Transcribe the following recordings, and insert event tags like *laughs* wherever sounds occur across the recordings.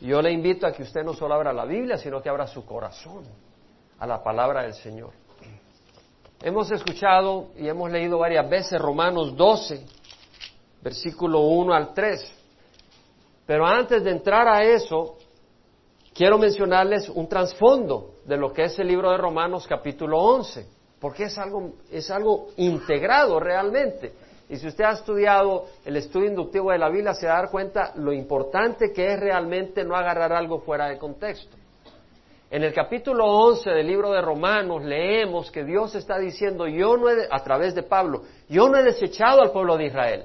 Yo le invito a que usted no solo abra la Biblia, sino que abra su corazón a la palabra del Señor. Hemos escuchado y hemos leído varias veces Romanos 12, versículo 1 al 3. Pero antes de entrar a eso, quiero mencionarles un trasfondo de lo que es el libro de Romanos capítulo 11, porque es algo, es algo integrado realmente. Y si usted ha estudiado el estudio inductivo de la Biblia, se va a dar cuenta lo importante que es realmente no agarrar algo fuera de contexto. En el capítulo 11 del libro de Romanos leemos que Dios está diciendo, yo no he, a través de Pablo, yo no he desechado al pueblo de Israel,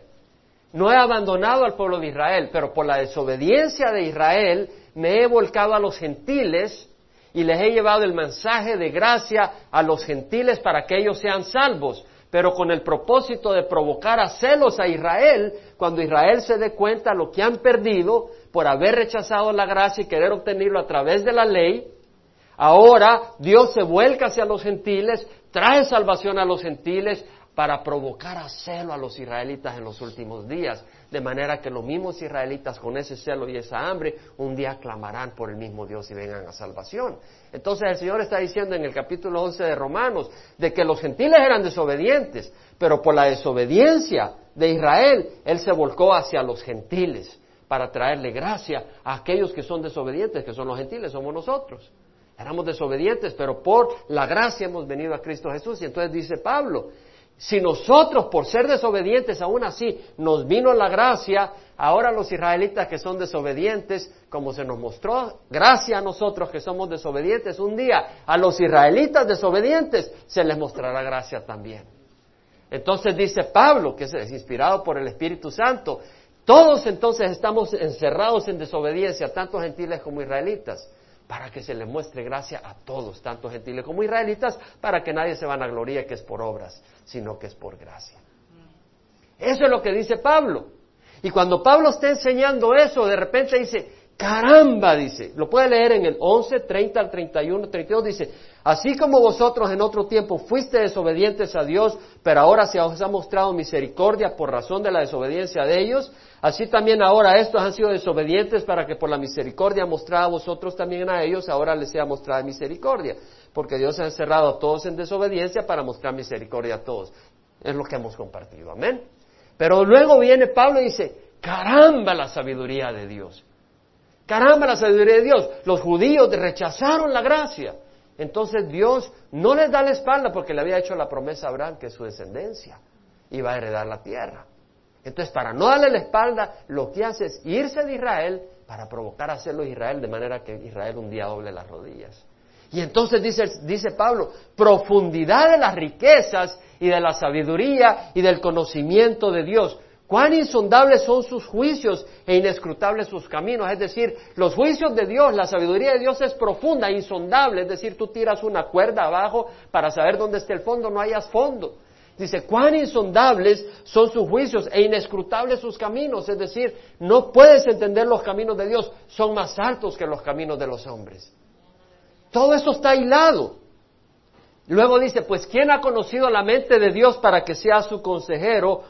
no he abandonado al pueblo de Israel, pero por la desobediencia de Israel me he volcado a los gentiles y les he llevado el mensaje de gracia a los gentiles para que ellos sean salvos pero con el propósito de provocar a celos a Israel cuando Israel se dé cuenta lo que han perdido por haber rechazado la gracia y querer obtenerlo a través de la ley. Ahora Dios se vuelca hacia los gentiles, trae salvación a los gentiles para provocar a celo a los israelitas en los últimos días, de manera que los mismos israelitas con ese celo y esa hambre un día clamarán por el mismo Dios y vengan a salvación. Entonces el Señor está diciendo en el capítulo 11 de Romanos de que los gentiles eran desobedientes, pero por la desobediencia de Israel Él se volcó hacia los gentiles para traerle gracia a aquellos que son desobedientes, que son los gentiles, somos nosotros. Éramos desobedientes, pero por la gracia hemos venido a Cristo Jesús. Y entonces dice Pablo, si nosotros, por ser desobedientes, aún así nos vino la gracia, ahora los israelitas que son desobedientes, como se nos mostró gracia a nosotros que somos desobedientes, un día a los israelitas desobedientes se les mostrará gracia también. Entonces dice Pablo, que es inspirado por el Espíritu Santo, todos entonces estamos encerrados en desobediencia, tanto gentiles como israelitas para que se le muestre gracia a todos, tanto gentiles como israelitas, para que nadie se vanagloríe que es por obras, sino que es por gracia. Eso es lo que dice Pablo. Y cuando Pablo está enseñando eso, de repente dice, caramba, dice, lo puede leer en el 11, 30 al 31, 32, dice, así como vosotros en otro tiempo fuiste desobedientes a Dios, pero ahora se os ha mostrado misericordia por razón de la desobediencia de ellos, Así también ahora estos han sido desobedientes para que por la misericordia mostrada a vosotros también a ellos, ahora les sea mostrada misericordia. Porque Dios ha encerrado a todos en desobediencia para mostrar misericordia a todos. Es lo que hemos compartido. Amén. Pero luego viene Pablo y dice, caramba la sabiduría de Dios. Caramba la sabiduría de Dios. Los judíos rechazaron la gracia. Entonces Dios no les da la espalda porque le había hecho la promesa a Abraham que su descendencia iba a heredar la tierra. Entonces, para no darle la espalda, lo que hace es irse de Israel para provocar a hacerlo Israel, de manera que Israel un día doble las rodillas. Y entonces dice, dice Pablo, profundidad de las riquezas y de la sabiduría y del conocimiento de Dios. Cuán insondables son sus juicios e inescrutables sus caminos. Es decir, los juicios de Dios, la sabiduría de Dios es profunda, insondable. Es decir, tú tiras una cuerda abajo para saber dónde está el fondo, no hayas fondo. Dice, cuán insondables son sus juicios e inescrutables sus caminos. Es decir, no puedes entender los caminos de Dios, son más altos que los caminos de los hombres. Todo eso está hilado. Luego dice, pues ¿quién ha conocido la mente de Dios para que sea su consejero?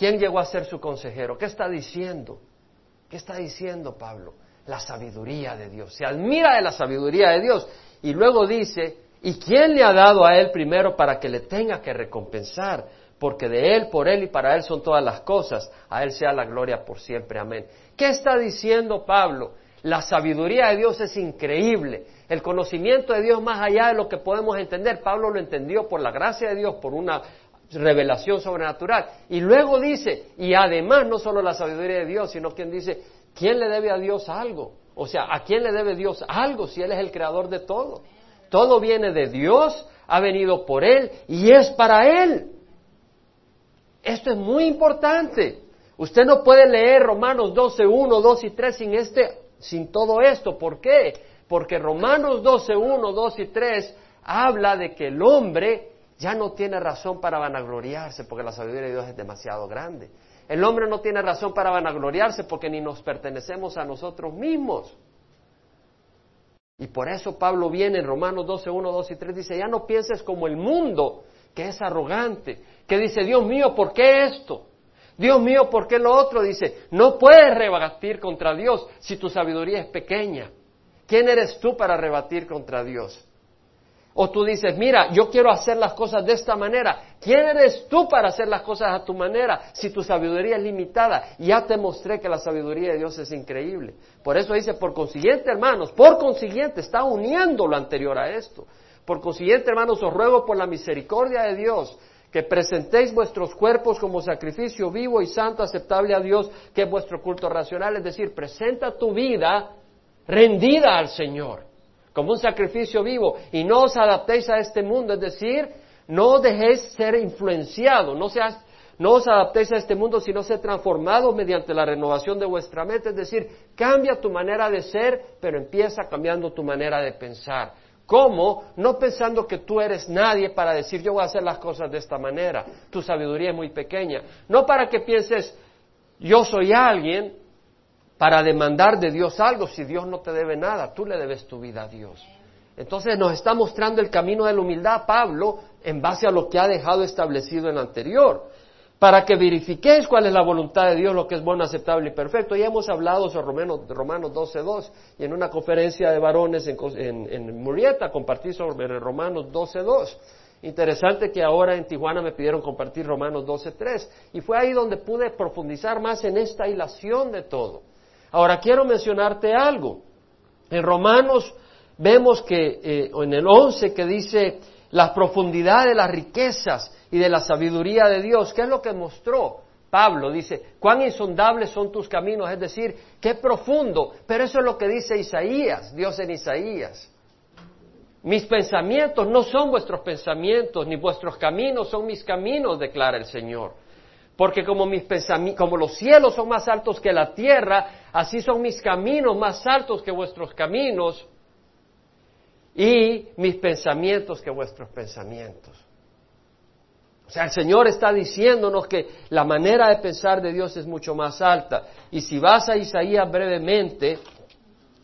¿Quién llegó a ser su consejero? ¿Qué está diciendo? ¿Qué está diciendo Pablo? La sabiduría de Dios. Se admira de la sabiduría de Dios. Y luego dice, ¿Y quién le ha dado a él primero para que le tenga que recompensar? Porque de él, por él y para él son todas las cosas. A él sea la gloria por siempre. Amén. ¿Qué está diciendo Pablo? La sabiduría de Dios es increíble. El conocimiento de Dios más allá de lo que podemos entender. Pablo lo entendió por la gracia de Dios, por una revelación sobrenatural. Y luego dice, y además no solo la sabiduría de Dios, sino quien dice, ¿quién le debe a Dios algo? O sea, ¿a quién le debe Dios algo si Él es el creador de todo? Todo viene de Dios, ha venido por Él y es para Él. Esto es muy importante. Usted no puede leer Romanos 12, 1, 2 y 3 sin, este, sin todo esto. ¿Por qué? Porque Romanos 12, 1, 2 y 3 habla de que el hombre ya no tiene razón para vanagloriarse porque la sabiduría de Dios es demasiado grande. El hombre no tiene razón para vanagloriarse porque ni nos pertenecemos a nosotros mismos. Y por eso Pablo viene en Romanos 12, 1, 2 y 3, dice, ya no pienses como el mundo, que es arrogante, que dice, Dios mío, ¿por qué esto? Dios mío, ¿por qué lo otro? Dice, no puedes rebatir contra Dios si tu sabiduría es pequeña. ¿Quién eres tú para rebatir contra Dios? O tú dices, mira, yo quiero hacer las cosas de esta manera. ¿Quién eres tú para hacer las cosas a tu manera si tu sabiduría es limitada? Ya te mostré que la sabiduría de Dios es increíble. Por eso dice, por consiguiente, hermanos, por consiguiente, está uniendo lo anterior a esto. Por consiguiente, hermanos, os ruego por la misericordia de Dios que presentéis vuestros cuerpos como sacrificio vivo y santo, aceptable a Dios, que es vuestro culto racional. Es decir, presenta tu vida rendida al Señor como un sacrificio vivo y no os adaptéis a este mundo, es decir, no dejéis ser influenciado, no, seas, no os adaptéis a este mundo, sino ser transformados mediante la renovación de vuestra mente, es decir, cambia tu manera de ser, pero empieza cambiando tu manera de pensar. ¿Cómo? No pensando que tú eres nadie para decir yo voy a hacer las cosas de esta manera. Tu sabiduría es muy pequeña. No para que pienses yo soy alguien, para demandar de Dios algo si Dios no te debe nada, tú le debes tu vida a Dios. Entonces nos está mostrando el camino de la humildad Pablo en base a lo que ha dejado establecido en anterior, para que verifiquéis cuál es la voluntad de Dios, lo que es bueno, aceptable y perfecto. Ya hemos hablado sobre Romanos, Romanos 12.2 y en una conferencia de varones en, en Murrieta compartí sobre Romanos 12.2. Interesante que ahora en Tijuana me pidieron compartir Romanos 12.3 y fue ahí donde pude profundizar más en esta hilación de todo. Ahora quiero mencionarte algo. En Romanos vemos que eh, en el 11 que dice la profundidad de las riquezas y de la sabiduría de Dios, ¿qué es lo que mostró? Pablo dice, cuán insondables son tus caminos, es decir, qué profundo, pero eso es lo que dice Isaías, Dios en Isaías. Mis pensamientos no son vuestros pensamientos, ni vuestros caminos son mis caminos, declara el Señor. Porque como, los cielos son más altos que la tierra, así son mis caminos más altos que vuestros caminos y mis pensamientos que vuestros pensamientos. O sea, el Señor está diciéndonos que la manera de pensar de Dios es mucho más alta. Y si vas a Isaías brevemente,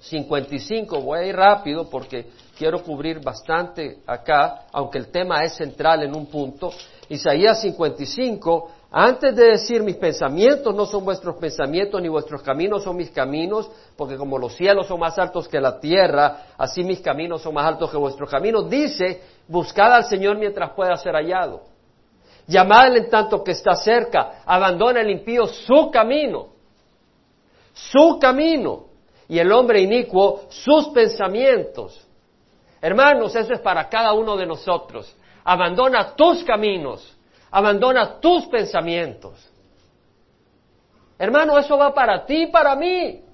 55, voy a ir rápido porque quiero cubrir bastante acá, aunque el tema es central en un punto. Isaías 55, antes de decir mis pensamientos no son vuestros pensamientos, ni vuestros caminos son mis caminos, porque como los cielos son más altos que la tierra, así mis caminos son más altos que vuestros caminos, dice, buscad al Señor mientras pueda ser hallado. Llamadle en tanto que está cerca, abandona el impío su camino, su camino, y el hombre inicuo sus pensamientos. Hermanos, eso es para cada uno de nosotros. Abandona tus caminos Abandona tus pensamientos. Hermano, eso va para ti y para mí.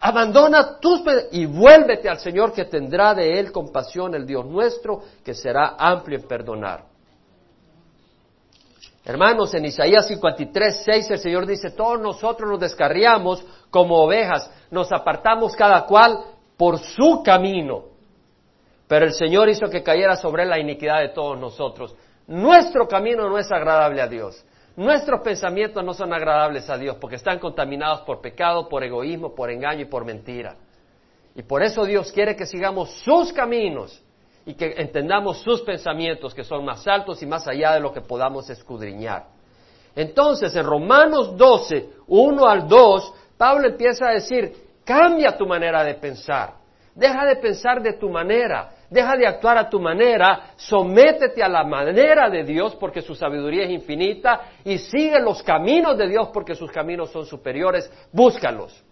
Abandona tus y vuélvete al Señor que tendrá de Él compasión, el Dios nuestro, que será amplio en perdonar. Hermanos, en Isaías 53, 6 el Señor dice, todos nosotros nos descarriamos como ovejas, nos apartamos cada cual por su camino. Pero el Señor hizo que cayera sobre él la iniquidad de todos nosotros. Nuestro camino no es agradable a Dios. Nuestros pensamientos no son agradables a Dios porque están contaminados por pecado, por egoísmo, por engaño y por mentira. Y por eso Dios quiere que sigamos sus caminos y que entendamos sus pensamientos que son más altos y más allá de lo que podamos escudriñar. Entonces, en Romanos 12, 1 al 2, Pablo empieza a decir, cambia tu manera de pensar, deja de pensar de tu manera, deja de actuar a tu manera, sométete a la manera de Dios porque su sabiduría es infinita y sigue los caminos de Dios porque sus caminos son superiores, búscalos.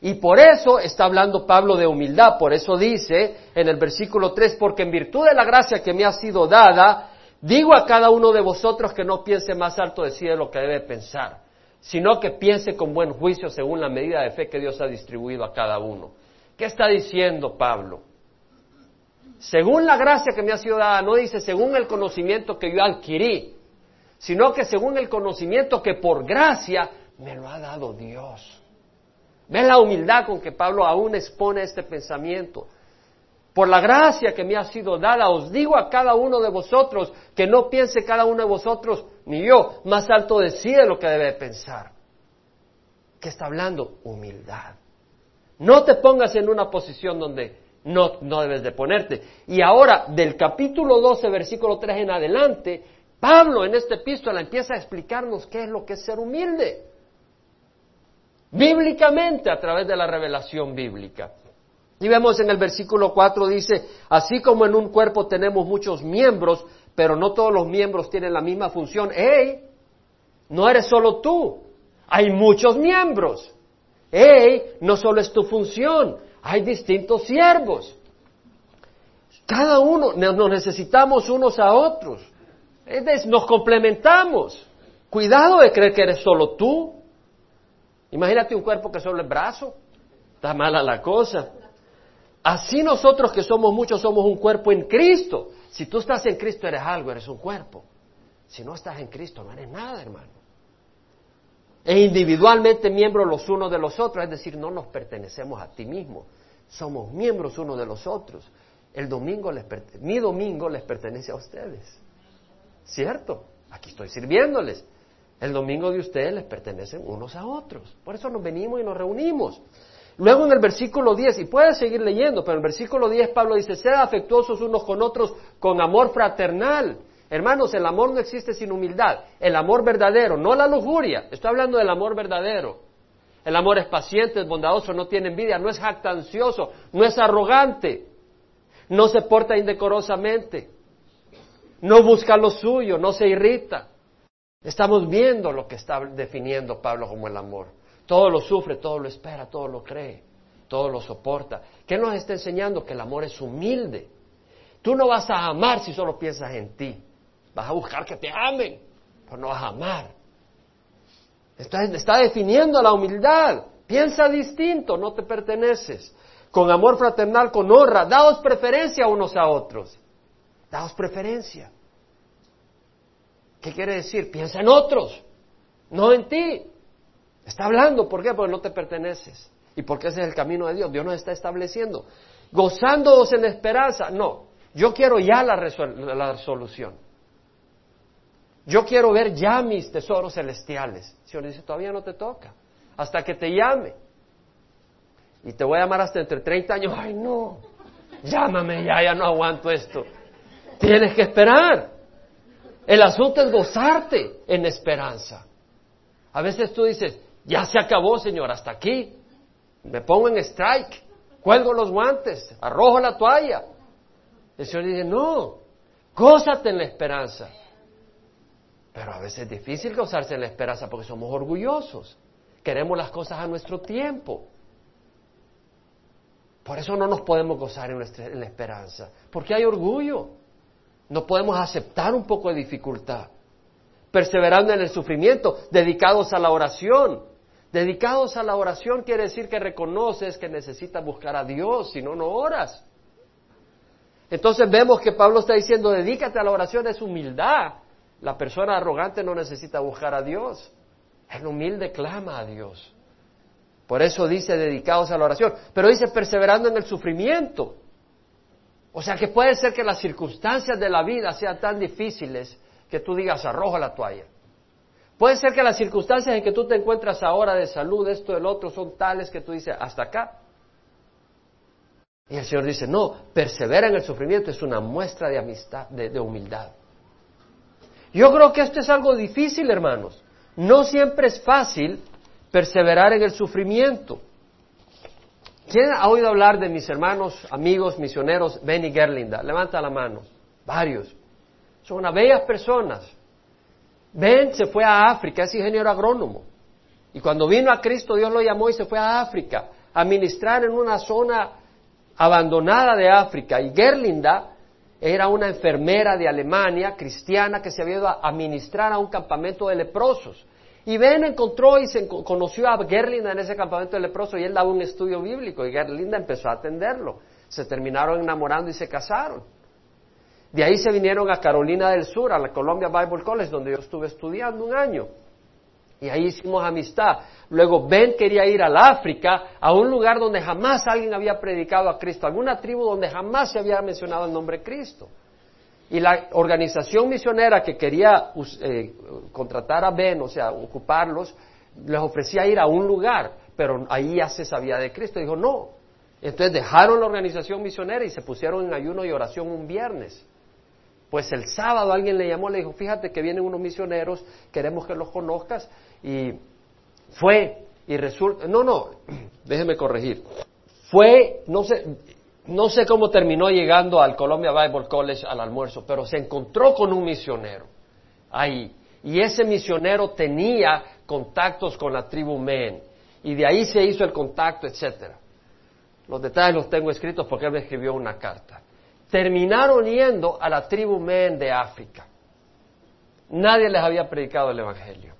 Y por eso está hablando Pablo de humildad, por eso dice en el versículo 3, porque en virtud de la gracia que me ha sido dada, digo a cada uno de vosotros que no piense más alto de sí de lo que debe pensar, sino que piense con buen juicio según la medida de fe que Dios ha distribuido a cada uno. ¿Qué está diciendo Pablo? Según la gracia que me ha sido dada, no dice según el conocimiento que yo adquirí, sino que según el conocimiento que por gracia me lo ha dado Dios. ¿Ven la humildad con que Pablo aún expone este pensamiento? Por la gracia que me ha sido dada, os digo a cada uno de vosotros que no piense cada uno de vosotros, ni yo, más alto de lo que debe pensar. ¿Qué está hablando? Humildad. No te pongas en una posición donde no, no debes de ponerte. Y ahora, del capítulo 12, versículo 3 en adelante, Pablo en esta epístola empieza a explicarnos qué es lo que es ser humilde. Bíblicamente, a través de la revelación bíblica. Y vemos en el versículo 4 dice, así como en un cuerpo tenemos muchos miembros, pero no todos los miembros tienen la misma función. ¡Ey! No eres solo tú, hay muchos miembros. ¡Ey! No solo es tu función, hay distintos siervos. Cada uno nos necesitamos unos a otros. Nos complementamos. Cuidado de creer que eres solo tú. Imagínate un cuerpo que solo es brazo. Está mala la cosa. Así nosotros que somos muchos somos un cuerpo en Cristo. Si tú estás en Cristo eres algo, eres un cuerpo. Si no estás en Cristo no eres nada, hermano. E individualmente miembros los unos de los otros, es decir, no nos pertenecemos a ti mismo. Somos miembros unos de los otros. El domingo les mi domingo les pertenece a ustedes. ¿Cierto? Aquí estoy sirviéndoles. El domingo de ustedes les pertenecen unos a otros. Por eso nos venimos y nos reunimos. Luego en el versículo 10, y puedes seguir leyendo, pero en el versículo 10 Pablo dice, sean afectuosos unos con otros con amor fraternal. Hermanos, el amor no existe sin humildad. El amor verdadero, no la lujuria. Estoy hablando del amor verdadero. El amor es paciente, es bondadoso, no tiene envidia, no es jactancioso, no es arrogante, no se porta indecorosamente, no busca lo suyo, no se irrita. Estamos viendo lo que está definiendo Pablo como el amor. Todo lo sufre, todo lo espera, todo lo cree, todo lo soporta. ¿Qué nos está enseñando? Que el amor es humilde. Tú no vas a amar si solo piensas en ti. Vas a buscar que te amen, pero no vas a amar. Está, está definiendo la humildad. Piensa distinto, no te perteneces. Con amor fraternal, con honra, daos preferencia unos a otros. Daos preferencia. ¿Qué quiere decir? Piensa en otros, no en ti. Está hablando, ¿por qué? Porque no te perteneces. Y porque ese es el camino de Dios. Dios nos está estableciendo. Gozándoos en esperanza. No, yo quiero ya la, la resolución. Yo quiero ver ya mis tesoros celestiales. El Señor dice, todavía no te toca. Hasta que te llame. Y te voy a llamar hasta entre 30 años. Ay, no. Llámame ya, ya no aguanto esto. Tienes que esperar. El asunto es gozarte en esperanza. A veces tú dices, ya se acabó, Señor, hasta aquí. Me pongo en strike, cuelgo los guantes, arrojo la toalla. El Señor dice, no, gózate en la esperanza. Pero a veces es difícil gozarse en la esperanza porque somos orgullosos. Queremos las cosas a nuestro tiempo. Por eso no nos podemos gozar en, en la esperanza. Porque hay orgullo. No podemos aceptar un poco de dificultad. Perseverando en el sufrimiento, dedicados a la oración. Dedicados a la oración quiere decir que reconoces que necesitas buscar a Dios, si no, no oras. Entonces vemos que Pablo está diciendo, dedícate a la oración, es humildad. La persona arrogante no necesita buscar a Dios. El humilde clama a Dios. Por eso dice dedicados a la oración. Pero dice perseverando en el sufrimiento. O sea que puede ser que las circunstancias de la vida sean tan difíciles que tú digas arrojo la toalla. Puede ser que las circunstancias en que tú te encuentras ahora de salud, esto, el otro, son tales que tú dices hasta acá. Y el Señor dice, no, persevera en el sufrimiento, es una muestra de amistad, de, humildad. Yo creo que esto es algo difícil, hermanos. No siempre es fácil perseverar en el sufrimiento. ¿Quién ha oído hablar de mis hermanos, amigos, misioneros, Benny Gerlinda? Levanta la mano. Varios. Son unas bellas personas. Ben se fue a África, es ingeniero agrónomo. Y cuando vino a Cristo, Dios lo llamó y se fue a África a ministrar en una zona abandonada de África. Y Gerlinda era una enfermera de Alemania, cristiana, que se había ido a ministrar a un campamento de leprosos. Y Ben encontró y se conoció a Gerlinda en ese campamento de leproso y él daba un estudio bíblico y Gerlinda empezó a atenderlo. Se terminaron enamorando y se casaron. De ahí se vinieron a Carolina del Sur, a la Columbia Bible College, donde yo estuve estudiando un año. Y ahí hicimos amistad. Luego Ben quería ir al África, a un lugar donde jamás alguien había predicado a Cristo, alguna tribu donde jamás se había mencionado el nombre Cristo. Y la organización misionera que quería eh, contratar a Ben, o sea, ocuparlos, les ofrecía ir a un lugar, pero ahí ya se sabía de Cristo. Dijo, no. Entonces dejaron la organización misionera y se pusieron en ayuno y oración un viernes. Pues el sábado alguien le llamó, le dijo, fíjate que vienen unos misioneros, queremos que los conozcas. Y fue, y resulta, no, no, *clears throat* déjeme corregir. Fue, no sé, no sé cómo terminó llegando al Columbia Bible College al almuerzo, pero se encontró con un misionero ahí. Y ese misionero tenía contactos con la tribu Men. Y de ahí se hizo el contacto, etcétera. Los detalles los tengo escritos porque él me escribió una carta. Terminaron yendo a la tribu Men de África. Nadie les había predicado el Evangelio.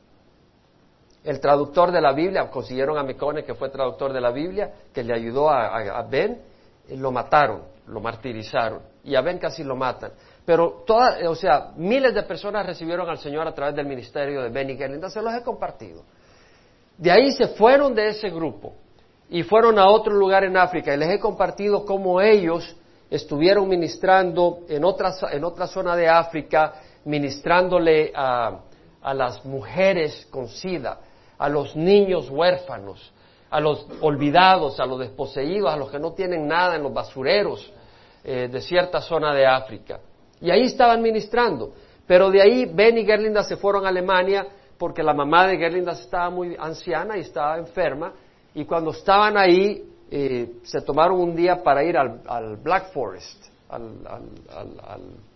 El traductor de la Biblia, consiguieron a Mecone, que fue traductor de la Biblia, que le ayudó a, Ben, lo mataron, lo martirizaron. Y a Ben casi lo matan. Pero, todas, o sea, miles de personas recibieron al Señor a través del ministerio de Ben y Gerlinda, se los he compartido. De ahí se fueron de ese grupo y fueron a otro lugar en África y les he compartido cómo ellos estuvieron ministrando en otra, en otra zona de África, ministrándole a, a las mujeres con sida, a los niños huérfanos, a los olvidados, a los desposeídos, a los que no tienen nada en los basureros eh, de cierta zona de África. Y ahí estaban ministrando. Pero de ahí Ben y Gerlinda se fueron a Alemania porque la mamá de Gerlinda estaba muy anciana y estaba enferma. Y cuando estaban ahí, eh, se tomaron un día para ir al, Black Forest, al,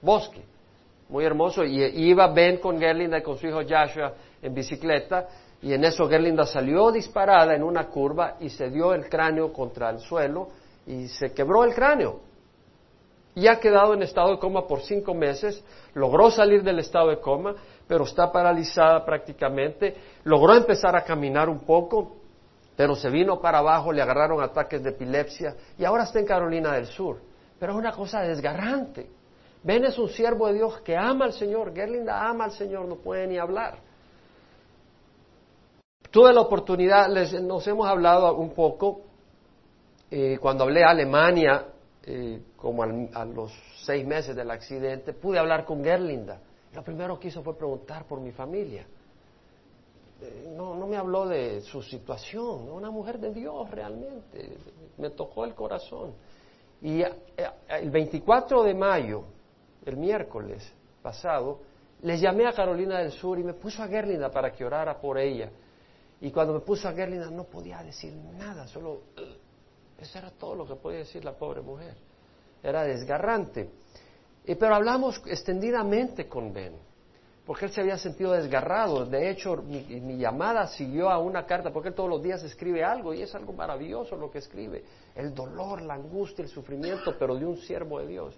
bosque. Muy hermoso. Y, iba Ben con Gerlinda y con su hijo Joshua en bicicleta. Y en eso Gerlinda salió disparada en una curva y se dio el cráneo contra el suelo y se quebró el cráneo y ha quedado en estado de coma por cinco meses, logró salir del estado de coma, pero está paralizada prácticamente, logró empezar a caminar un poco, pero se vino para abajo, le agarraron ataques de epilepsia y ahora está en Carolina del Sur. Pero es una cosa desgarrante. Ben es un siervo de Dios que ama al Señor, Gerlinda ama al Señor, no puede ni hablar. Tuve la oportunidad, nos hemos hablado un poco, eh, cuando hablé a Alemania, eh, como a los seis meses del accidente, pude hablar con Gerlinda. Lo primero que hizo fue preguntar por mi familia. Eh, no, no me habló de su situación, una mujer de Dios realmente. Me tocó el corazón. Y eh, el 24 de mayo, el miércoles pasado, les llamé a Carolina del Sur y me puso a Gerlinda para que orara por ella. Y cuando me puso a Gerlinda no podía decir nada, solo eso era todo lo que podía decir la pobre mujer. Era desgarrante. Y, pero hablamos extendidamente con Ben, porque él se había sentido desgarrado. De hecho, mi, llamada siguió a una carta, porque él todos los días escribe algo y es algo maravilloso lo que escribe. El dolor, la angustia, el sufrimiento, pero de un siervo de Dios.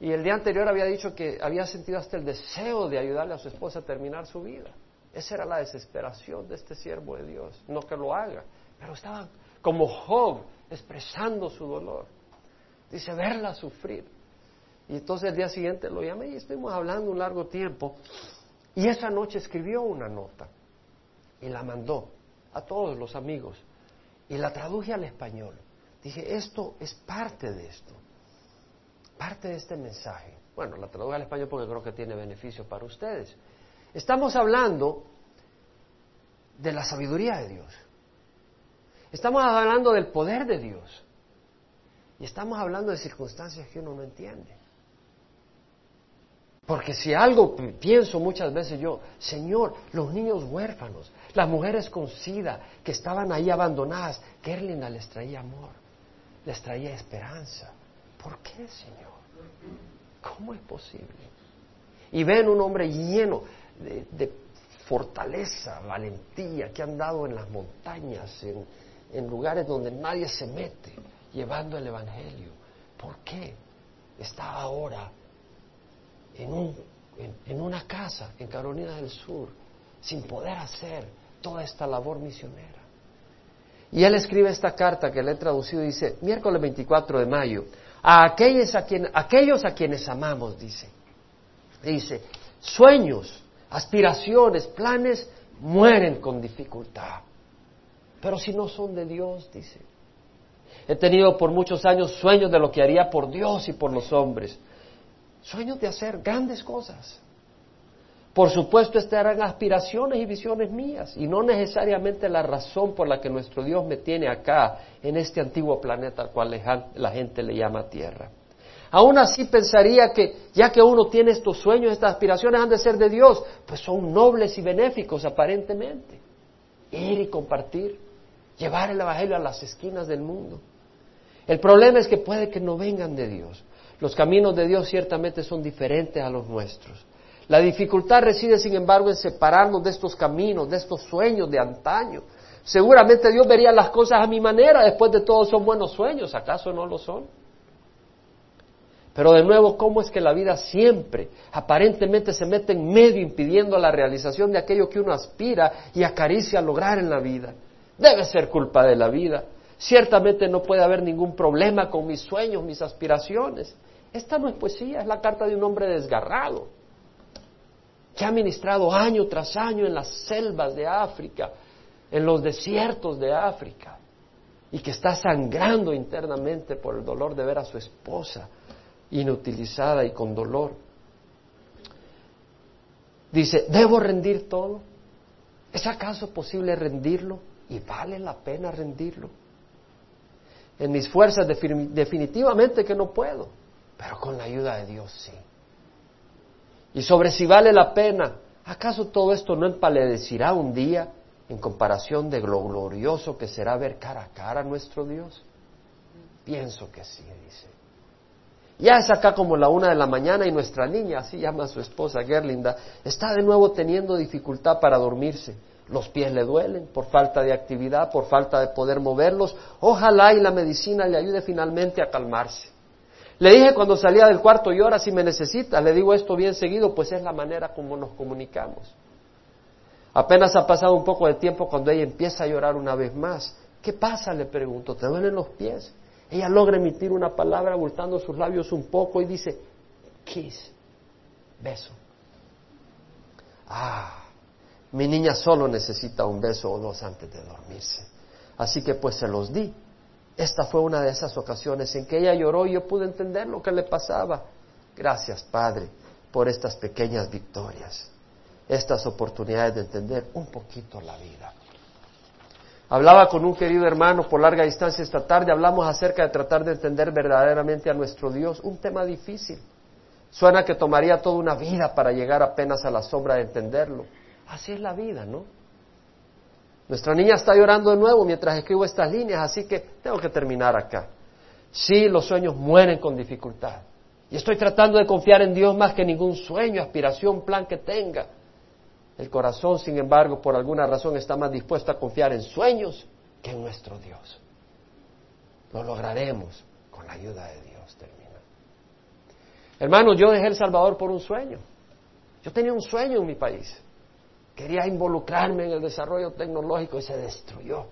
Y el día anterior había dicho que había sentido hasta el deseo de ayudarle a su esposa a terminar su vida. Esa era la desesperación de este siervo de Dios. No que lo haga, pero estaba como Job expresando su dolor. Dice, verla sufrir. Y entonces el día siguiente lo llamé y estuvimos hablando un largo tiempo. Y esa noche escribió una nota y la mandó a todos los amigos y la traduje al español. Dije, esto es parte de esto, parte de este mensaje. Bueno, la traduje al español porque creo que tiene beneficio para ustedes. Estamos hablando de la sabiduría de Dios. Estamos hablando del poder de Dios. Y estamos hablando de circunstancias que uno no entiende. Porque si algo pienso muchas veces yo, Señor, los niños huérfanos, las mujeres con sida que estaban ahí abandonadas, Gerlina les traía amor, les traía esperanza. ¿Por qué, Señor? ¿Cómo es posible? Y ven un hombre lleno de, fortaleza, valentía, que han dado en las montañas, en, en lugares donde nadie se mete, llevando el Evangelio. ¿Por qué? Está ahora en, un, en, una casa en Carolina del Sur, sin poder hacer toda esta labor misionera. Y él escribe esta carta que le he traducido, dice, miércoles 24 de mayo, a aquellos a, quien, aquellos a quienes amamos, dice. Dice, sueños, aspiraciones, planes mueren con dificultad. Pero si no son de Dios, dice. He tenido por muchos años sueños de lo que haría por Dios y por los hombres. Sueños de hacer grandes cosas. Por supuesto, estas eran aspiraciones y visiones mías y no necesariamente la razón por la que nuestro Dios me tiene acá, en este antiguo planeta al cual la gente le llama Tierra. Aún así pensaría que ya que uno tiene estos sueños, estas aspiraciones han de ser de Dios, pues son nobles y benéficos aparentemente. Ir y compartir, llevar el Evangelio a las esquinas del mundo. El problema es que puede que no vengan de Dios. Los caminos de Dios ciertamente son diferentes a los nuestros. La dificultad reside, sin embargo, en separarnos de estos caminos, de estos sueños de antaño. Seguramente Dios vería las cosas a mi manera, después de todo son buenos sueños, ¿acaso no lo son? Pero de nuevo, ¿cómo es que la vida siempre aparentemente se mete en medio impidiendo la realización de aquello que uno aspira y acaricia lograr en la vida? Debe ser culpa de la vida. Ciertamente no puede haber ningún problema con mis sueños, mis aspiraciones. Esta no es poesía, es la carta de un hombre desgarrado, que ha ministrado año tras año en las selvas de África, en los desiertos de África, y que está sangrando internamente por el dolor de ver a su esposa inutilizada y con dolor. Dice, ¿debo rendir todo? ¿Es acaso posible rendirlo? ¿Y vale la pena rendirlo? En mis fuerzas definitivamente que no puedo, pero con la ayuda de Dios sí. Y sobre si vale la pena, ¿acaso todo esto no empaledecirá un día en comparación de lo glorioso que será ver cara a cara a nuestro Dios? Pienso que sí, dice. Ya es acá como la una de la mañana y nuestra niña, así llama su esposa Gerlinda, está de nuevo teniendo dificultad para dormirse. Los pies le duelen por falta de actividad, por falta de poder moverlos. Ojalá y la medicina le ayude finalmente a calmarse. Le dije cuando salía del cuarto, llora si me necesitas. Le digo esto bien seguido, pues es la manera como nos comunicamos. Apenas ha pasado un poco de tiempo cuando ella empieza a llorar una vez más. ¿Qué pasa? Le pregunto. ¿Te duelen los pies? Ella logra emitir una palabra abultando sus labios un poco y dice, kiss, beso. Ah, mi niña solo necesita un beso o dos antes de dormirse. Así que pues se los di. Esta fue una de esas ocasiones en que ella lloró y yo pude entender lo que le pasaba. Gracias, Padre, por estas pequeñas victorias, estas oportunidades de entender un poquito la vida. Hablaba con un querido hermano por larga distancia esta tarde, hablamos acerca de tratar de entender verdaderamente a nuestro Dios, un tema difícil. Suena que tomaría toda una vida para llegar apenas a la sombra de entenderlo. Así es la vida, ¿no? Nuestra niña está llorando de nuevo mientras escribo estas líneas, así que tengo que terminar acá. Sí, los sueños mueren con dificultad. Y estoy tratando de confiar en Dios más que ningún sueño, aspiración, plan que tenga. El corazón, sin embargo, por alguna razón está más dispuesto a confiar en sueños que en nuestro Dios. Lo lograremos con la ayuda de Dios. Termina. Hermanos, yo dejé El Salvador por un sueño. Yo tenía un sueño en mi país. Quería involucrarme en el desarrollo tecnológico y se destruyó.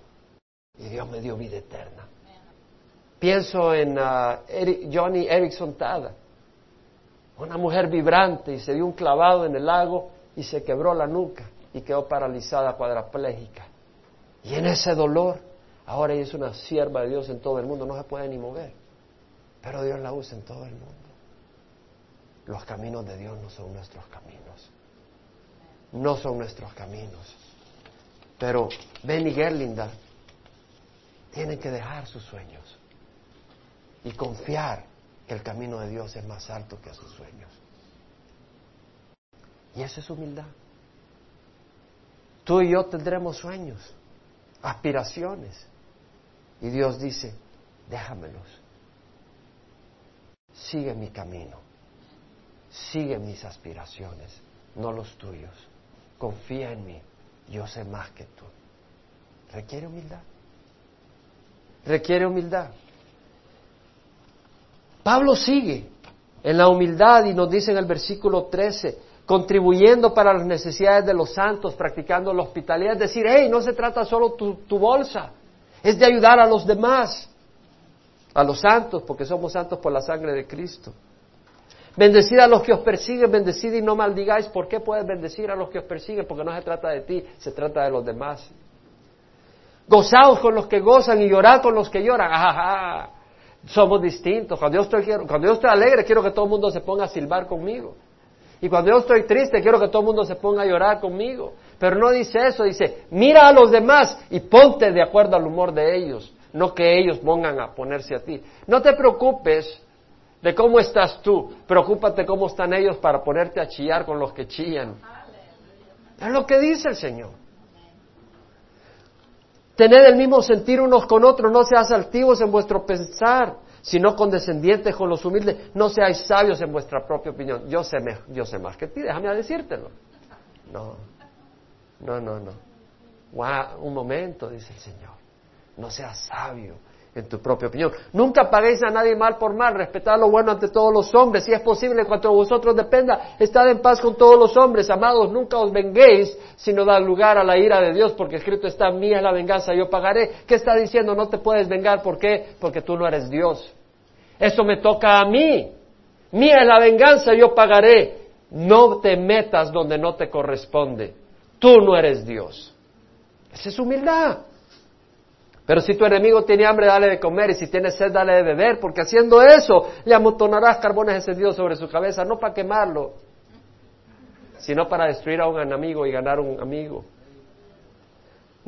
Y Dios me dio vida eterna. Pienso en uh, Johnny Erickson Tada, una mujer vibrante y se dio un clavado en el lago y se quebró la nuca y quedó paralizada, cuadraplégica. Y en ese dolor, ahora es una sierva de Dios en todo el mundo, no se puede ni mover, pero Dios la usa en todo el mundo. Los caminos de Dios no son nuestros caminos, no son nuestros caminos. Pero Ben y Gerlinda tienen que dejar sus sueños y confiar que el camino de Dios es más alto que sus sueños. Y esa es humildad. Tú y yo tendremos sueños, aspiraciones. Y Dios dice, déjamelos. Sigue mi camino. Sigue mis aspiraciones, no los tuyos. Confía en mí. Yo sé más que tú. Requiere humildad. Requiere humildad. Pablo sigue en la humildad y nos dice en el versículo 13, contribuyendo para las necesidades de los santos, practicando la hospitalidad, es decir, hey, no se trata solo tu, tu bolsa, es de ayudar a los demás, a los santos, porque somos santos por la sangre de Cristo. Bendecid a los que os persiguen, bendecid y no maldigáis. ¿Por qué puedes bendecir a los que os persiguen? Porque no se trata de ti, se trata de los demás. Gozaos con los que gozan y llorad con los que lloran. Ajá, Somos distintos. Cuando yo, estoy, cuando yo estoy alegre, quiero que todo el mundo se ponga a silbar conmigo. Y cuando yo estoy triste, quiero que todo el mundo se ponga a llorar conmigo. Pero no dice eso, dice, mira a los demás y ponte de acuerdo al humor de ellos, no que ellos pongan a ponerse a ti. No te preocupes de cómo estás tú. Preocúpate cómo están ellos para ponerte a chillar con los que chillan. Es lo que dice el Señor. Tened el mismo sentir unos con otros, no seas altivos en vuestro pensar, sino condescendientes con los humildes, no seáis sabios en vuestra propia opinión. Yo sé, yo sé más que ti, déjame decírtelo. No, no, no, no. un momento, dice el Señor. No seas sabio en tu propia opinión. Nunca paguéis a nadie mal por mal, respetad lo bueno ante todos los hombres, si es posible, cuanto a vosotros dependa, estad en paz con todos los hombres, amados, nunca os venguéis, sino dad lugar a la ira de Dios, porque escrito está, mía es la venganza, yo pagaré. ¿Qué está diciendo? No te puedes vengar, ¿por qué? Porque tú no eres Dios. Eso me toca a mí. Mía es la venganza, yo pagaré. No te metas donde no te corresponde. Tú no eres Dios. Esa es humildad. Pero si tu enemigo tiene hambre, dale de comer, y si tiene sed, dale de beber, porque haciendo eso le amontonarás carbones encendidos sobre su cabeza, no para quemarlo, sino para destruir a un enemigo y ganar un amigo.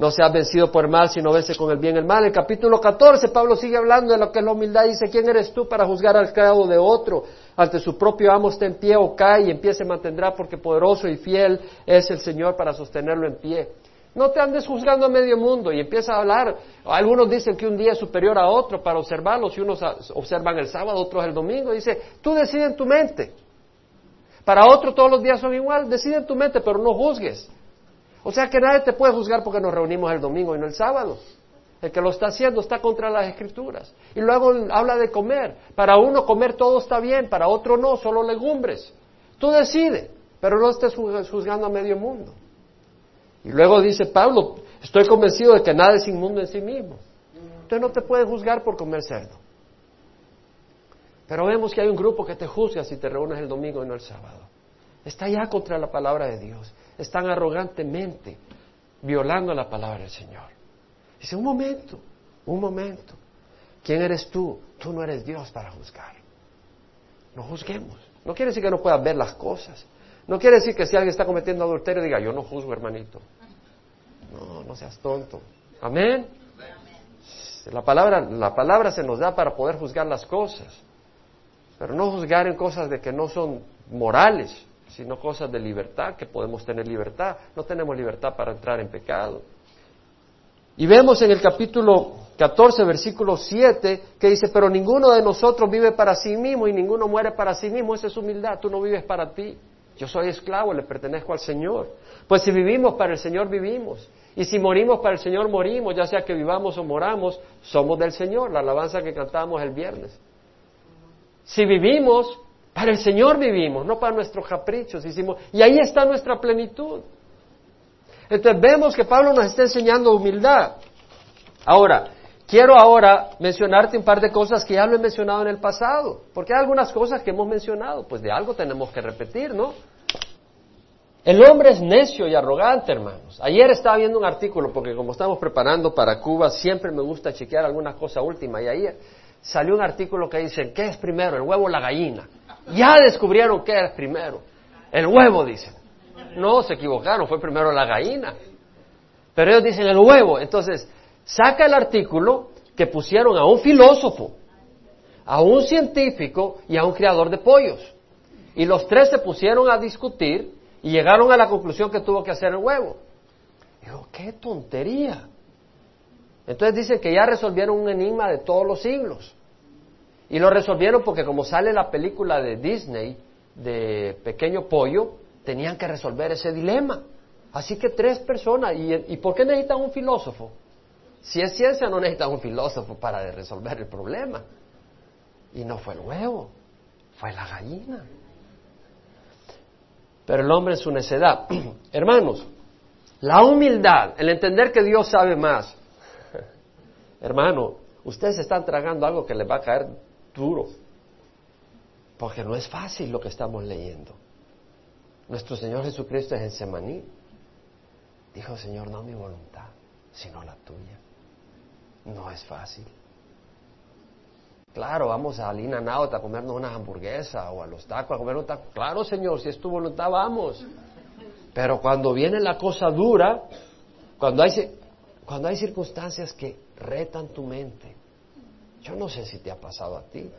No seas vencido por el mal, sino vence con el bien el mal. En el capítulo 14, Pablo sigue hablando de lo que es la humildad. Dice, ¿quién eres tú para juzgar al creado de otro? Ante su propio amo está en pie o cae y en pie se mantendrá porque poderoso y fiel es el Señor para sostenerlo en pie. No te andes juzgando a medio mundo y empieza a hablar. Algunos dicen que un día es superior a otro para observarlos y unos observan el sábado, otros el domingo. Dice, tú decide en tu mente. Para otro todos los días son igual, decide en tu mente, pero no juzgues. O sea que nadie te puede juzgar porque nos reunimos el domingo y no el sábado. El que lo está haciendo está contra las escrituras. Y luego habla de comer. Para uno comer todo está bien, para otro no, solo legumbres. Tú decide, pero no estés juzgando a medio mundo. Y luego dice Pablo, estoy convencido de que nada es inmundo en sí mismo. Usted no te puede juzgar por comer cerdo. Pero vemos que hay un grupo que te juzga si te reúnes el domingo y no el sábado. Está ya contra la palabra de Dios. Están arrogantemente violando la palabra del Señor. Dice, un momento, un momento. ¿Quién eres tú? Tú no eres Dios para juzgar. No juzguemos. No quiere decir que no puedas ver las cosas. No quiere decir que si alguien está cometiendo adulterio diga, yo no juzgo, hermanito. No, no seas tonto. Amén. La palabra, la palabra se nos da para poder juzgar las cosas, pero no juzgar en cosas de que no son morales, sino cosas de libertad, que podemos tener libertad. No tenemos libertad para entrar en pecado. Y vemos en el capítulo 14, versículo 7, que dice, pero ninguno de nosotros vive para sí mismo y ninguno muere para sí mismo. Esa es humildad, tú no vives para ti. Yo soy esclavo, le pertenezco al Señor. Pues si vivimos para el Señor, vivimos. Y si morimos para el Señor, morimos, ya sea que vivamos o moramos, somos del Señor, la alabanza que cantamos el viernes. Si vivimos, para el Señor vivimos, no para nuestros caprichos. Hicimos, y ahí está nuestra plenitud. Entonces vemos que Pablo nos está enseñando humildad. Ahora, quiero ahora mencionarte un par de cosas que ya lo he mencionado en el pasado, porque hay algunas cosas que hemos mencionado, pues de algo tenemos que repetir, ¿no? El hombre es necio y arrogante, hermanos. Ayer estaba viendo un artículo, porque como estamos preparando para Cuba, siempre me gusta chequear alguna cosa última. Y ayer salió un artículo que dice, ¿qué es primero, el huevo o la gallina? Ya descubrieron qué es primero. El huevo, dicen. No, se equivocaron, fue primero la gallina. Pero ellos dicen el huevo. Entonces, saca el artículo que pusieron a un filósofo, a un científico y a un criador de pollos. Y los tres se pusieron a discutir y llegaron a la conclusión que tuvo que hacer el huevo. Digo, qué tontería. Entonces dicen que ya resolvieron un enigma de todos los siglos. Y lo resolvieron porque como sale la película de Disney de Pequeño Pollo, tenían que resolver ese dilema. Así que tres personas, ¿y, ¿y por qué necesitan un filósofo? Si es ciencia no necesitan un filósofo para resolver el problema. Y no fue el huevo, fue la gallina pero el hombre en su necedad. *clears throat* Hermanos, la humildad, el entender que Dios sabe más. *laughs* Hermano, ustedes están tragando algo que les va a caer duro, porque no es fácil lo que estamos leyendo. Nuestro Señor Jesucristo es en Semaní. Dijo, Señor, no mi voluntad, sino la tuya. No es fácil. Claro, vamos a Lina Naut a comernos unas hamburguesas o a los tacos a comer un taco. Claro, Señor, si es tu voluntad, vamos. Pero cuando viene la cosa dura, cuando hay, cuando hay circunstancias que retan tu mente, yo no sé si te ha pasado a ti,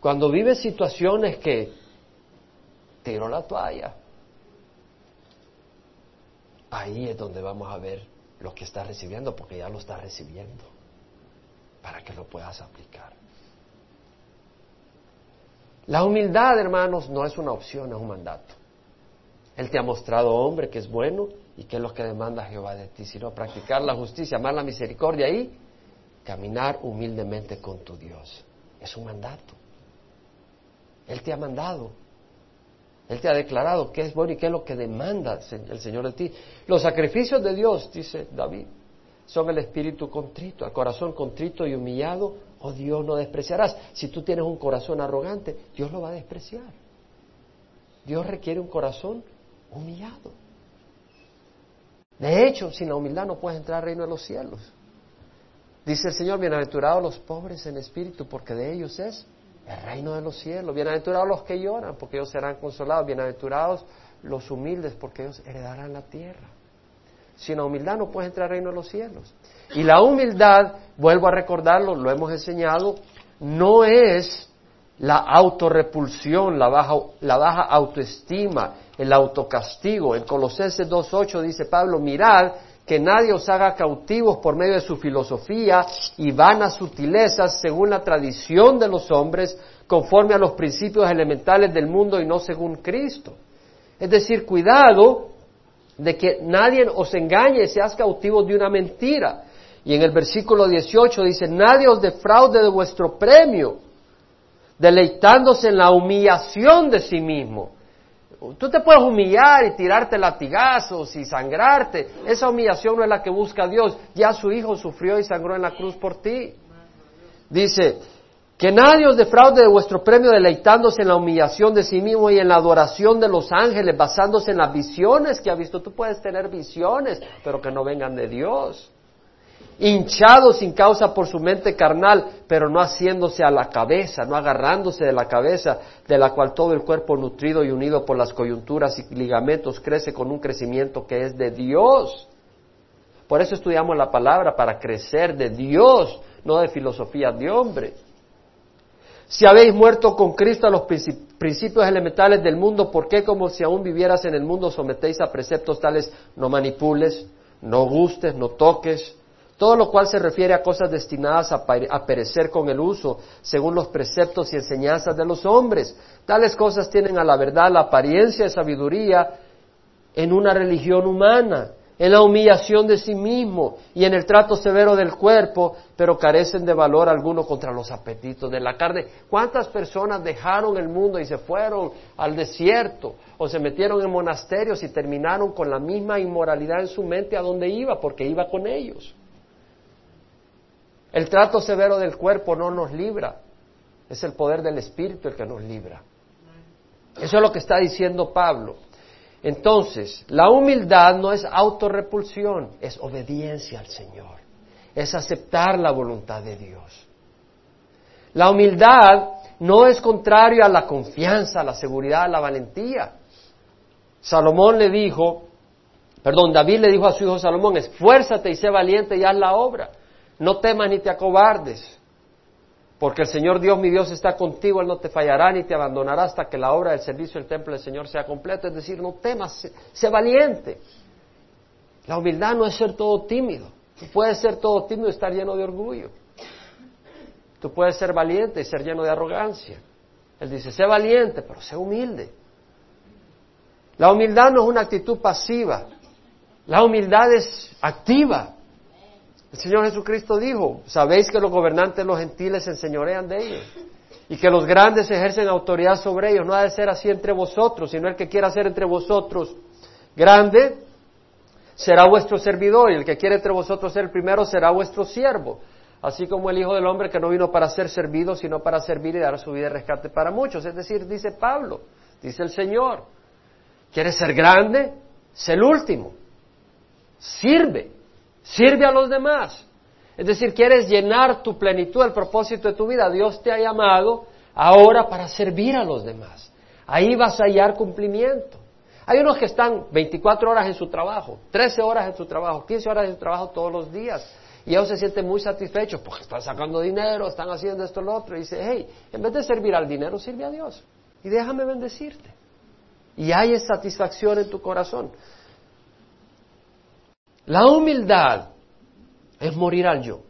Cuando vives situaciones que tiró la toalla, ahí es donde vamos a ver lo que estás recibiendo, porque ya lo estás recibiendo, para que lo puedas aplicar. La humildad, hermanos, no es una opción, es un mandato. Él te ha mostrado, hombre, que es bueno y que es lo que demanda Jehová de ti, sino practicar la justicia, amar la misericordia y caminar humildemente con tu Dios. Es un mandato. Él te ha mandado. Él te ha declarado qué es bueno y qué es lo que demanda el Señor de ti. Los sacrificios de Dios, dice David, son el espíritu contrito, el corazón contrito y humillado, oh Dios no despreciarás. Si tú tienes un corazón arrogante, Dios lo va a despreciar. Dios requiere un corazón humillado. De hecho, sin la humildad no puedes entrar al reino de los cielos. Dice el Señor, bienaventurados los pobres en espíritu, porque de ellos es el reino de los cielos. Bienaventurados los que lloran, porque ellos serán consolados. Bienaventurados los humildes, porque ellos heredarán la tierra. Sin la humildad no puedes entrar al reino de los cielos. Y la humildad, vuelvo a recordarlo, lo hemos enseñado, no es la autorrepulsión, la baja, la baja autoestima, el autocastigo. En Colosenses 2.8 dice Pablo, mirad que nadie os haga cautivos por medio de su filosofía y vanas sutilezas según la tradición de los hombres, conforme a los principios elementales del mundo y no según Cristo. Es decir, cuidado de que nadie os engañe seas cautivos de una mentira. Y en el versículo 18 dice, nadie os defraude de vuestro premio, deleitándose en la humillación de sí mismo Tú te puedes humillar y tirarte latigazos y sangrarte. Esa humillación no es la que busca Dios. Ya su Hijo sufrió y sangró en la cruz por ti. Dice, que nadie os defraude de vuestro premio deleitándose en la humillación de sí mismo y en la adoración de los ángeles, basándose en las visiones que ha visto. Tú puedes tener visiones, pero que no vengan de Dios hinchado sin causa por su mente carnal, pero no haciéndose a la cabeza, no agarrándose de la cabeza, de la cual todo el cuerpo nutrido y unido por las coyunturas y ligamentos crece con un crecimiento que es de Dios. Por eso estudiamos la palabra, para crecer de Dios, no de filosofía de hombre. Si habéis muerto con Cristo a los principios elementales del mundo, ¿por qué como si aún vivieras en el mundo sometéis a preceptos tales no manipules, no gustes, no toques, todo lo cual se refiere a cosas destinadas a, perecer con el uso, según los preceptos y enseñanzas de los hombres. Tales cosas tienen a la verdad la apariencia de sabiduría en una religión humana, en la humillación de sí mismo y en el trato severo del cuerpo, pero carecen de valor alguno contra los apetitos de la carne. ¿Cuántas personas dejaron el mundo y se fueron al desierto o se metieron en monasterios y terminaron con la misma inmoralidad en su mente a donde iba, porque iba con ellos? El trato severo del cuerpo no nos libra, es el poder del Espíritu el que nos libra. Eso es lo que está diciendo Pablo. Entonces, la humildad no es autorrepulsión, es obediencia al Señor, es aceptar la voluntad de Dios. La humildad no es contrario a la confianza, a la seguridad, a la valentía. Salomón le dijo, perdón, David le dijo a su hijo Salomón, esfuérzate y sé valiente y haz la obra. No temas ni te acobardes, porque el Señor Dios, mi Dios, está contigo, Él no te fallará ni te abandonará hasta que la obra del servicio del templo del Señor sea completa. Es decir, no temas, sé, valiente. La humildad no es ser todo tímido. Tú puedes ser todo tímido y estar lleno de orgullo. Tú puedes ser valiente y ser lleno de arrogancia. Él dice, sé valiente, pero sé humilde. La humildad no es una actitud pasiva. La humildad es activa. El Señor Jesucristo dijo, sabéis que los gobernantes los gentiles se enseñorean de ellos y que los grandes ejercen autoridad sobre ellos. No ha de ser así entre vosotros, sino el que quiera ser entre vosotros grande será vuestro servidor y el que quiere entre vosotros ser el primero será vuestro siervo. Así como el Hijo del Hombre que no vino para ser servido, sino para servir y dar su vida de rescate para muchos. Es decir, dice Pablo, dice el Señor, ¿quieres ser grande? Sé el último. Sirve. Sirve a los demás. Es decir, quieres llenar tu plenitud, el propósito de tu vida. Dios te ha llamado ahora para servir a los demás. Ahí vas a hallar cumplimiento. Hay unos que están 24 horas en su trabajo, 13 horas en su trabajo, 15 horas en su trabajo todos los días. Y ellos se sienten muy satisfechos porque están sacando dinero, están haciendo esto, lo otro. Y dice, hey, en vez de servir al dinero, sirve a Dios. Y déjame bendecirte. Y hay satisfacción en tu corazón. La humildad es morir al yo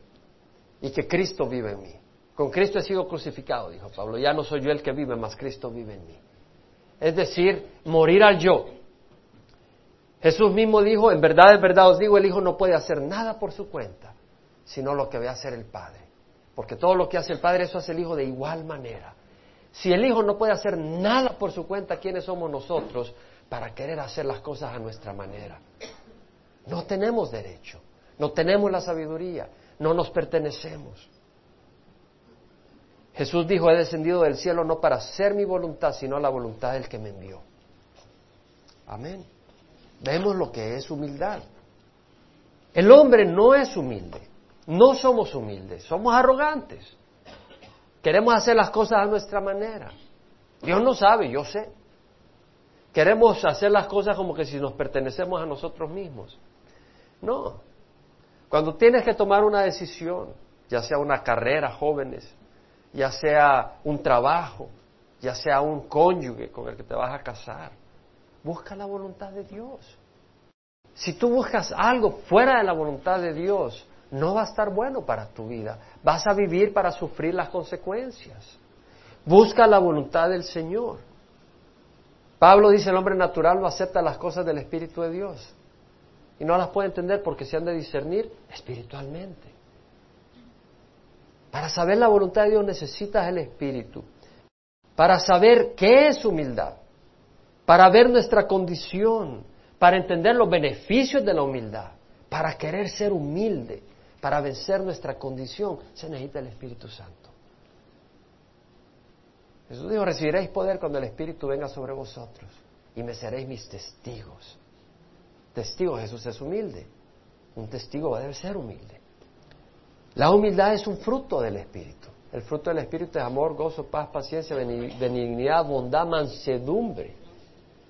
y que Cristo vive en mí. Con Cristo he sido crucificado, dijo Pablo. Ya no soy yo el que vive, más Cristo vive en mí. Es decir, morir al yo. Jesús mismo dijo, en verdad, en verdad os digo, el Hijo no puede hacer nada por su cuenta, sino lo que ve hacer el Padre. Porque todo lo que hace el Padre, eso hace el Hijo de igual manera. Si el Hijo no puede hacer nada por su cuenta, ¿quiénes somos nosotros para querer hacer las cosas a nuestra manera? No tenemos derecho, no tenemos la sabiduría, no nos pertenecemos. Jesús dijo, he descendido del cielo no para hacer mi voluntad, sino la voluntad del que me envió. Amén. Vemos lo que es humildad. El hombre no es humilde, no somos humildes, somos arrogantes. Queremos hacer las cosas a nuestra manera. Dios no sabe, yo sé. Queremos hacer las cosas como que si nos pertenecemos a nosotros mismos. No. Cuando tienes que tomar una decisión, ya sea una carrera, jóvenes, ya sea un trabajo, ya sea un cónyuge con el que te vas a casar, busca la voluntad de Dios. Si tú buscas algo fuera de la voluntad de Dios, no va a estar bueno para tu vida. Vas a vivir para sufrir las consecuencias. Busca la voluntad del Señor. Pablo dice, el hombre natural no acepta las cosas del Espíritu de Dios. Y no las puede entender porque se han de discernir espiritualmente. Para saber la voluntad de Dios necesitas el Espíritu. Para saber qué es humildad. Para ver nuestra condición. Para entender los beneficios de la humildad. Para querer ser humilde. Para vencer nuestra condición. Se necesita el Espíritu Santo. Jesús dijo, recibiréis poder cuando el Espíritu venga sobre vosotros. Y me seréis mis testigos. Testigo, Jesús es humilde. Un testigo debe ser humilde. La humildad es un fruto del Espíritu. El fruto del Espíritu es amor, gozo, paz, paciencia, benignidad, bondad, mansedumbre.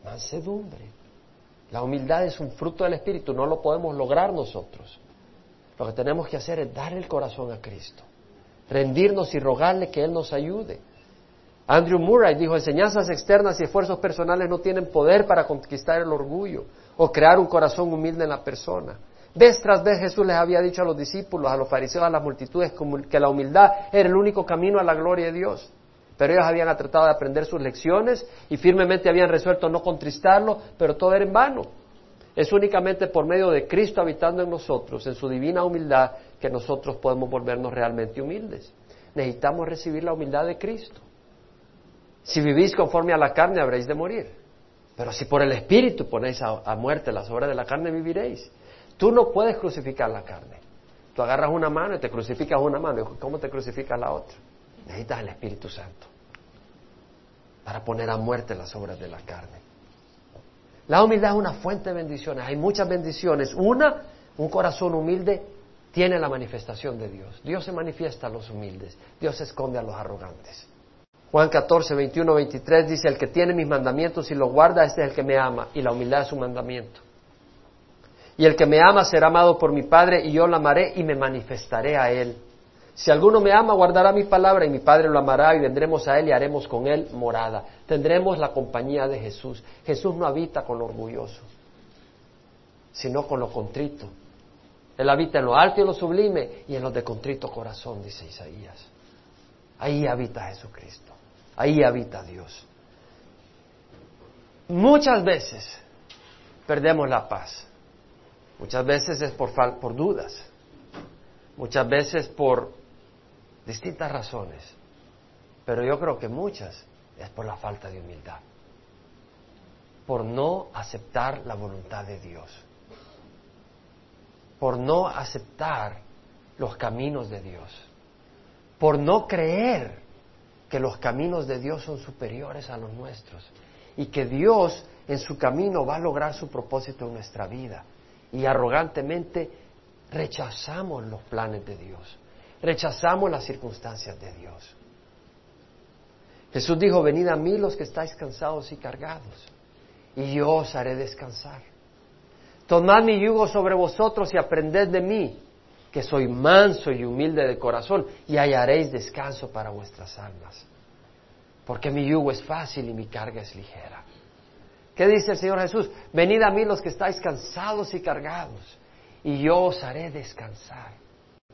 Mansedumbre. La humildad es un fruto del Espíritu, no lo podemos lograr nosotros. Lo que tenemos que hacer es dar el corazón a Cristo, rendirnos y rogarle que Él nos ayude. Andrew Murray dijo, enseñanzas externas y esfuerzos personales no tienen poder para conquistar el orgullo o crear un corazón humilde en la persona. Vez tras vez Jesús les había dicho a los discípulos, a los fariseos, a las multitudes, que la humildad era el único camino a la gloria de Dios. Pero ellos habían tratado de aprender sus lecciones y firmemente habían resuelto no contristarlo, pero todo era en vano. Es únicamente por medio de Cristo habitando en nosotros, en su divina humildad, que nosotros podemos volvernos realmente humildes. Necesitamos recibir la humildad de Cristo. Si vivís conforme a la carne, habréis de morir. Pero si por el Espíritu ponéis a, muerte las obras de la carne, viviréis. Tú no puedes crucificar la carne. Tú agarras una mano y te crucificas una mano. ¿Cómo te crucificas la otra? Necesitas el Espíritu Santo para poner a muerte las obras de la carne. La humildad es una fuente de bendiciones. Hay muchas bendiciones. Una, un corazón humilde tiene la manifestación de Dios. Dios se manifiesta a los humildes. Dios se esconde a los arrogantes. Juan 14, 21, 23 dice, el que tiene mis mandamientos y los guarda, este es el que me ama. Y la humildad es un mandamiento. Y el que me ama será amado por mi Padre y yo lo amaré y me manifestaré a él. Si alguno me ama, guardará mi palabra y mi Padre lo amará y vendremos a él y haremos con él morada. Tendremos la compañía de Jesús. Jesús no habita con lo orgulloso, sino con lo contrito. Él habita en lo alto y en lo sublime y en lo de contrito corazón, dice Isaías. Ahí habita Jesucristo. Ahí habita Dios. Muchas veces perdemos la paz. Muchas veces es por, por dudas, muchas veces por distintas razones, pero yo creo que muchas es por la falta de humildad, por no aceptar la voluntad de Dios, por no aceptar los caminos de Dios, por no creer que los caminos de Dios son superiores a los nuestros y que Dios en su camino va a lograr su propósito en nuestra vida y arrogantemente rechazamos los planes de Dios, rechazamos las circunstancias de Dios. Jesús dijo, venid a mí los que estáis cansados y cargados, y yo os haré descansar. Tomad mi yugo sobre vosotros y aprended de mí, que soy manso y humilde de corazón, y hallaréis descanso para vuestras almas. Porque mi yugo es fácil y mi carga es ligera. ¿Qué dice el Señor Jesús? Venid a mí los que estáis cansados y cargados, y yo os haré descansar.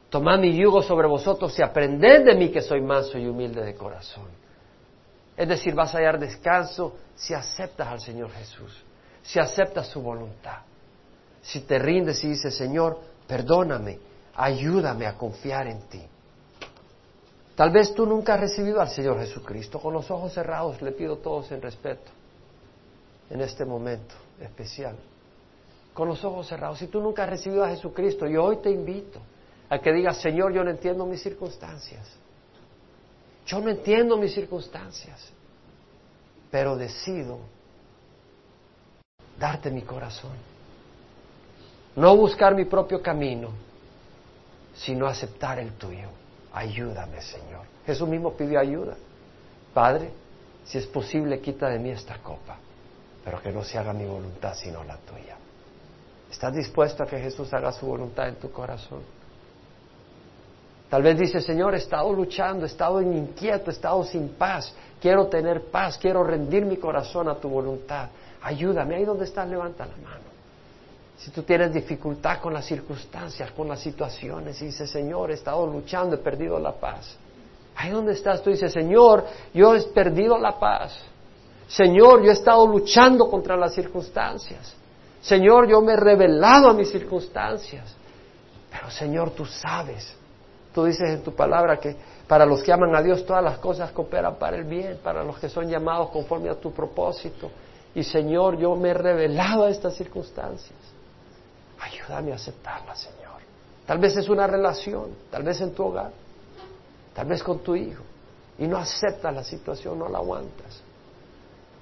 Tomad mi yugo sobre vosotros y aprended de mí que soy manso y humilde de corazón. Es decir, vas a hallar descanso si aceptas al Señor Jesús, si aceptas su voluntad, si te rindes y dices, Señor, perdóname, ayúdame a confiar en ti. Tal vez tú nunca has recibido al Señor Jesucristo. Con los ojos cerrados le pido todos en respeto en este momento especial. Con los ojos cerrados. Si tú nunca has recibido a Jesucristo, yo hoy te invito a que digas, Señor, yo no entiendo mis circunstancias. Yo no entiendo mis circunstancias, pero decido darte mi corazón. No buscar mi propio camino, sino aceptar el tuyo. Ayúdame, Señor. Jesús mismo pidió ayuda. Padre, si es posible, quita de mí esta copa, pero que no se haga mi voluntad, sino la tuya. ¿Estás dispuesto a que Jesús haga su voluntad en tu corazón? Tal vez dice, Señor, he estado luchando, he estado inquieto, he estado sin paz, quiero tener paz, quiero rendir mi corazón a tu voluntad. Ayúdame, ahí donde estás, levanta la mano. Si tú tienes dificultad con las circunstancias, con las situaciones, y dices, Señor, he estado luchando, he perdido la paz. Ahí donde estás, tú dices, Señor, yo he perdido la paz. Señor, yo he estado luchando contra las circunstancias. Señor, yo me he revelado a mis circunstancias. Pero Señor, tú sabes. Tú dices en tu palabra que para los que aman a Dios todas las cosas cooperan para el bien, para los que son llamados conforme a tu propósito. Y Señor, yo me he revelado a estas circunstancias. Ayúdame a aceptarla, Señor. Tal vez es una relación, tal vez en tu hogar, tal vez con tu hijo. Y no aceptas la situación, no la aguantas.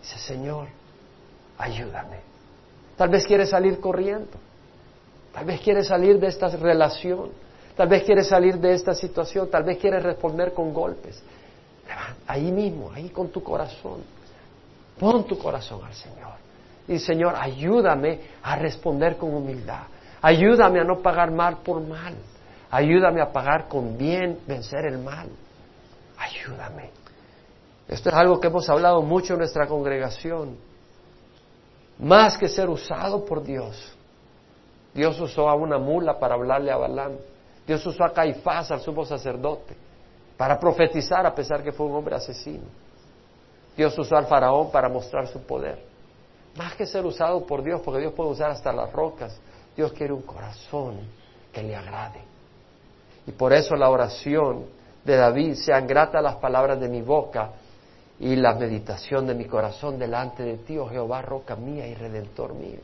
Dice, Señor, ayúdame. Tal vez quieres salir corriendo. Tal vez quieres salir de esta relación. Tal vez quieres salir de esta situación. Tal vez quieres responder con golpes. Ahí mismo, ahí con tu corazón. Pon tu corazón al Señor. Y Señor, ayúdame a responder con humildad. Ayúdame a no pagar mal por mal. Ayúdame a pagar con bien, vencer el mal. Ayúdame. Esto es algo que hemos hablado mucho en nuestra congregación. Más que ser usado por Dios. Dios usó a una mula para hablarle a Balaam. Dios usó a Caifás, al sumo sacerdote, para profetizar a pesar que fue un hombre asesino. Dios usó al faraón para mostrar su poder. Más que ser usado por Dios, porque Dios puede usar hasta las rocas, Dios quiere un corazón que le agrade. Y por eso la oración de David, sean gratas las palabras de mi boca y la meditación de mi corazón delante de ti, oh Jehová, roca mía y redentor mío.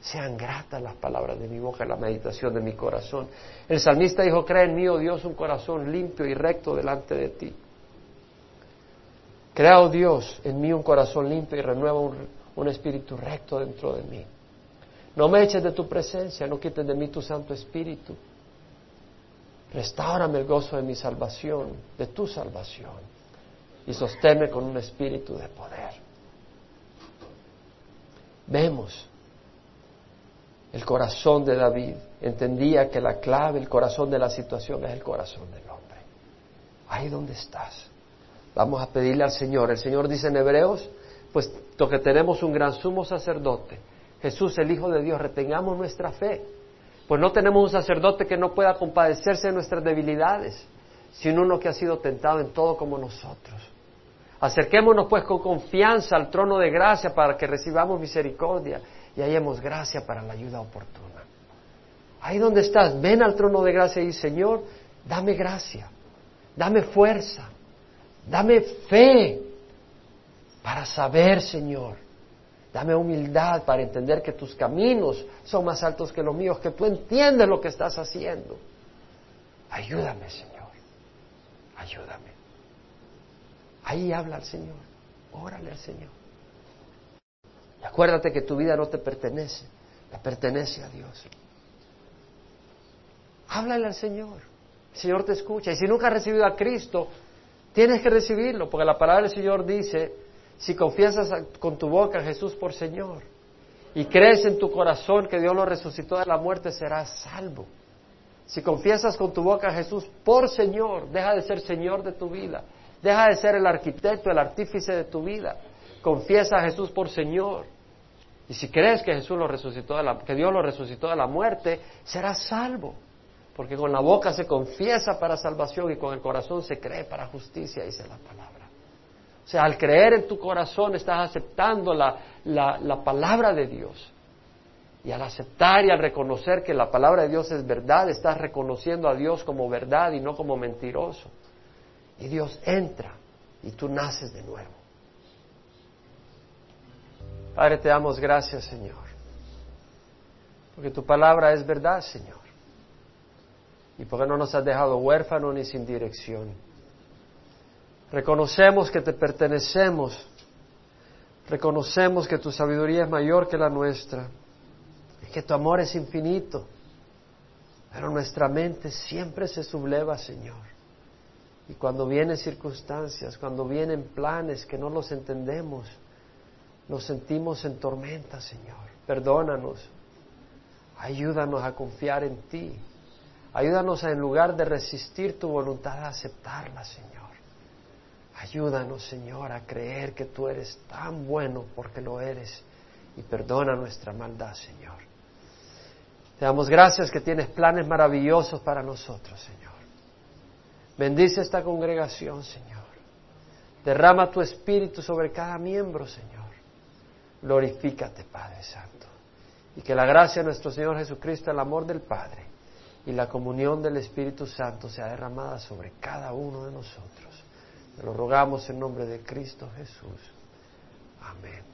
Sean gratas las palabras de mi boca y la meditación de mi corazón. El salmista dijo, cree en mí, oh Dios, un corazón limpio y recto delante de ti. Crea, oh Dios, en mí un corazón limpio y renueva un, espíritu recto dentro de mí. No me eches de tu presencia, no quites de mí tu Santo Espíritu. Restáurame el gozo de mi salvación, de tu salvación, y sosténme con un espíritu de poder. Vemos el corazón de David. Entendía que la clave, el corazón de la situación es el corazón del hombre. Ahí donde estás. Vamos a pedirle al Señor. El Señor dice en Hebreos, pues que tenemos un gran sumo sacerdote, Jesús el Hijo de Dios, retengamos nuestra fe. Pues no tenemos un sacerdote que no pueda compadecerse de nuestras debilidades, sino uno que ha sido tentado en todo como nosotros. Acerquémonos pues con confianza al trono de gracia para que recibamos misericordia y hallemos gracia para la ayuda oportuna. Ahí donde estás, ven al trono de gracia y Señor, dame gracia, dame fuerza, Dame fe para saber, Señor. Dame humildad para entender que tus caminos son más altos que los míos, que tú entiendes lo que estás haciendo. Ayúdame, Señor. Ayúdame. Ahí habla el Señor. Órale al Señor. Y acuérdate que tu vida no te pertenece, le pertenece a Dios. Háblale al Señor. El Señor te escucha. Y si nunca has recibido a Cristo, Tienes que recibirlo, porque la palabra del Señor dice, si confiesas con tu boca a Jesús por Señor y crees en tu corazón que Dios lo resucitó de la muerte, serás salvo. Si confiesas con tu boca a Jesús por Señor, deja de ser Señor de tu vida. Deja de ser el arquitecto, el artífice de tu vida. Confiesa a Jesús por Señor. Y si crees que Jesús lo resucitó de la, que Dios lo resucitó de la muerte, serás salvo. Porque con la boca se confiesa para salvación y con el corazón se cree para justicia, dice la palabra. O sea, al creer en tu corazón estás aceptando la, la palabra de Dios. Y al aceptar y al reconocer que la palabra de Dios es verdad, estás reconociendo a Dios como verdad y no como mentiroso. Y Dios entra y tú naces de nuevo. Padre, te damos gracias, Señor. Porque tu palabra es verdad, Señor. Y porque no nos has dejado huérfanos ni sin dirección. Reconocemos que te pertenecemos. Reconocemos que tu sabiduría es mayor que la nuestra que tu amor es infinito, pero nuestra mente siempre se subleva, Señor. Y cuando vienen circunstancias, cuando vienen planes que no los entendemos, nos sentimos en tormenta, Señor. Perdónanos. Ayúdanos a confiar en ti. Ayúdanos a, en lugar de resistir tu voluntad, a aceptarla, Señor. Ayúdanos, Señor, a creer que tú eres tan bueno porque lo eres. Y perdona nuestra maldad, Señor. Te damos gracias que tienes planes maravillosos para nosotros, Señor. Bendice esta congregación, Señor. Derrama tu espíritu sobre cada miembro, Señor. Glorifícate, Padre Santo. Y que la gracia de nuestro Señor Jesucristo, el amor del Padre y la comunión del Espíritu Santo sea derramada sobre cada uno de nosotros. Te lo rogamos en nombre de Cristo Jesús. Amén.